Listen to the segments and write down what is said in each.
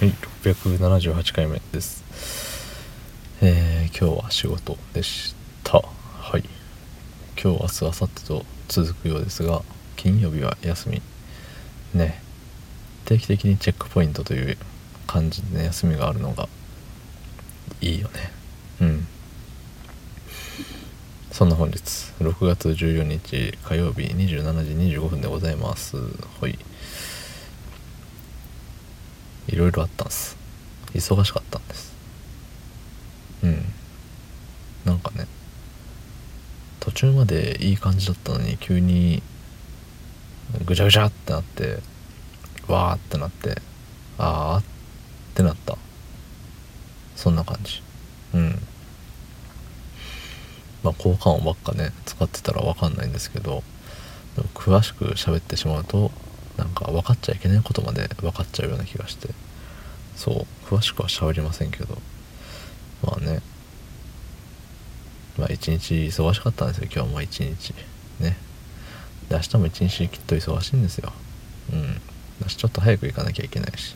はい678回目です。えー、今日は仕事でした。はい。今日明日明後日と続くようですが金曜日は休み。ね。定期的にチェックポイントという感じで、ね、休みがあるのがいいよね。うん。そんな本日6月14日火曜日27時25分でございます。はい。いろいろあったんです。忙しかったんです。うん。なんかね途中までいい感じだったのに急にぐちゃぐちゃってなってわーってなってあーってなった。そんな感じ。うん。まあ効果音ばっかね使ってたら分かんないんですけどでも詳しく喋ってしまうとなんか分かっちゃいけないことまで分かっちゃうような気がしてそう詳しくは喋りませんけどまあね。まあ一日忙しかったんですよ今日も一日。ね。で明日も一日きっと忙しいんですよ。うん。私ちょっと早く行かなきゃいけないし。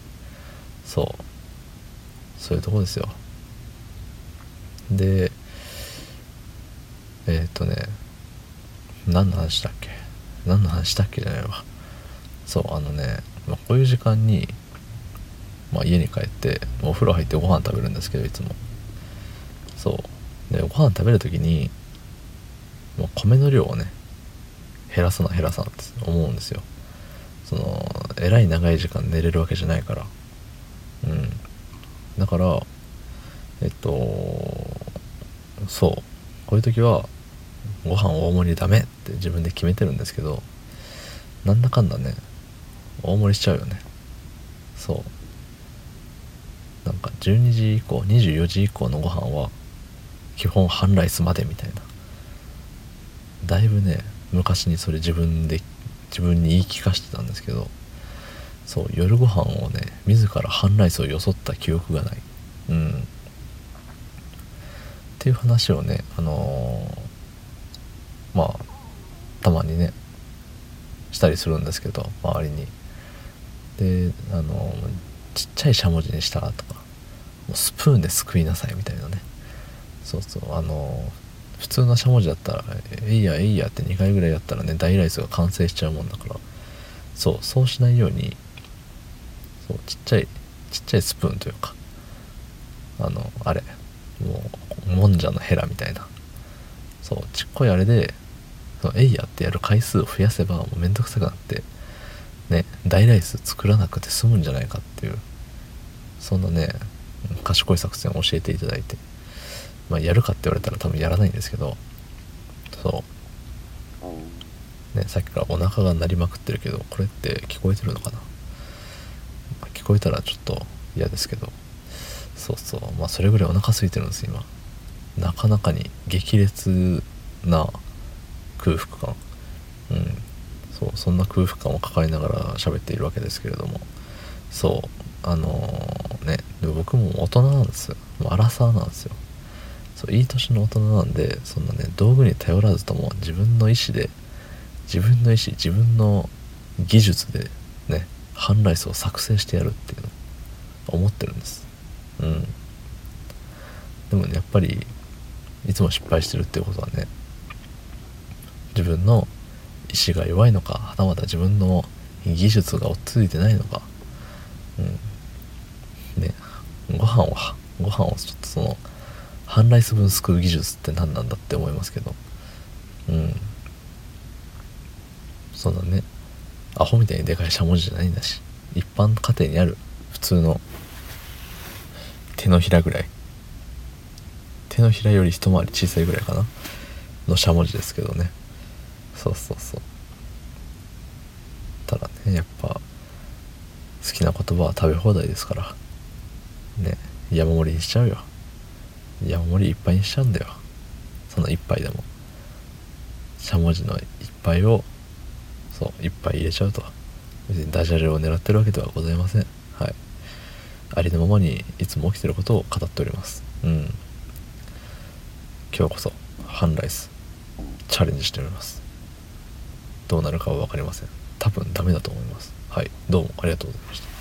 そう。そういうとこですよ。でえー、っとね。何の話だっけ？何の話だっけじゃないわ。そうあのね、まあ、こういう時間に、まあ、家に帰ってお風呂入ってご飯食べるんですけどいつも。そう。でご飯食べる時にもう米の量をね減らさな減らさなって思うんですよ。そのえらい長い時間寝れるわけじゃないから。うん。だからえっとそう。こういう時はご飯大盛りダメって自分で決めてるんですけどなんだかんだね大盛りしちゃうよね。そう。なんか12時以降24時以降のご飯は基本半ライスまでみたいな。だいぶね昔にそれ自分で自分に言い聞かせてたんですけどそう夜ご飯をね自ら半ライスをよそった記憶がない。うん。っていう話をねあのー、まあたまにねしたりするんですけど周りに。であのちっちゃいしゃもじにしたらとかスプーンですくいなさいみたいなね。そうそうあの普通のしゃもじだったら「えいやえいや」って2回ぐらいやったらね大ライスが完成しちゃうもんだから。そうそうしないようにそうちっちゃいちっちゃいスプーンというかあのあれもうもんじゃのヘラみたいな。そうちっこいあれでそのえいやってやる回数を増やせばもうめんどくさくなってね大ライス作らなくて済むんじゃないかっていう。そんなね賢い作戦を教えていただいて。まあやるかって言われたら多分やらないんですけど。そう。ねさっきからお腹が鳴りまくってるけどこれって聞こえてるのかな？聞こえたらちょっと嫌ですけど。そうそう。まあそれぐらいお腹空いてるんです今。なかなかに激烈な空腹感。そうそんな空腹感を抱えながら喋っているわけですけれども。そうあのー、ねで僕も大人なんですよ。もうアラサーなんですよ。そういい年の大人なんでそんなね道具に頼らずとも自分の意思で自分の意思自分の技術でね半ライスを作成してやるっていうの思ってるんです。うん。でもねやっぱりいつも失敗してるっていうことはね自分の意志が弱いのかはたまた自分の技術が追っついてないのか。うん。ねご飯をご飯をちょっとその半ライス分すくう技術って何なんだって思いますけど。うん。そんなねアホみたいにでかいしゃもじじゃないんだし一般家庭にある普通の手のひらぐらい。手のひらより一回り小さいぐらいかな。のしゃもじですけどね。そうそうそう。ただねやっぱ好きな言葉は食べ放題ですから。ね山盛りにしちゃうよ。山盛りいっぱいにしちゃうんだよ。その一杯でも。しゃもじの一杯をそういっぱい入れちゃうと。別にダジャレを狙ってるわけではございません。はい。ありのままにいつも起きてることを語っております。うん。今日こそ半ライスチャレンジしてみます。どうなるかは分かりません。多分ダメだと思います。はいどうもありがとうございました。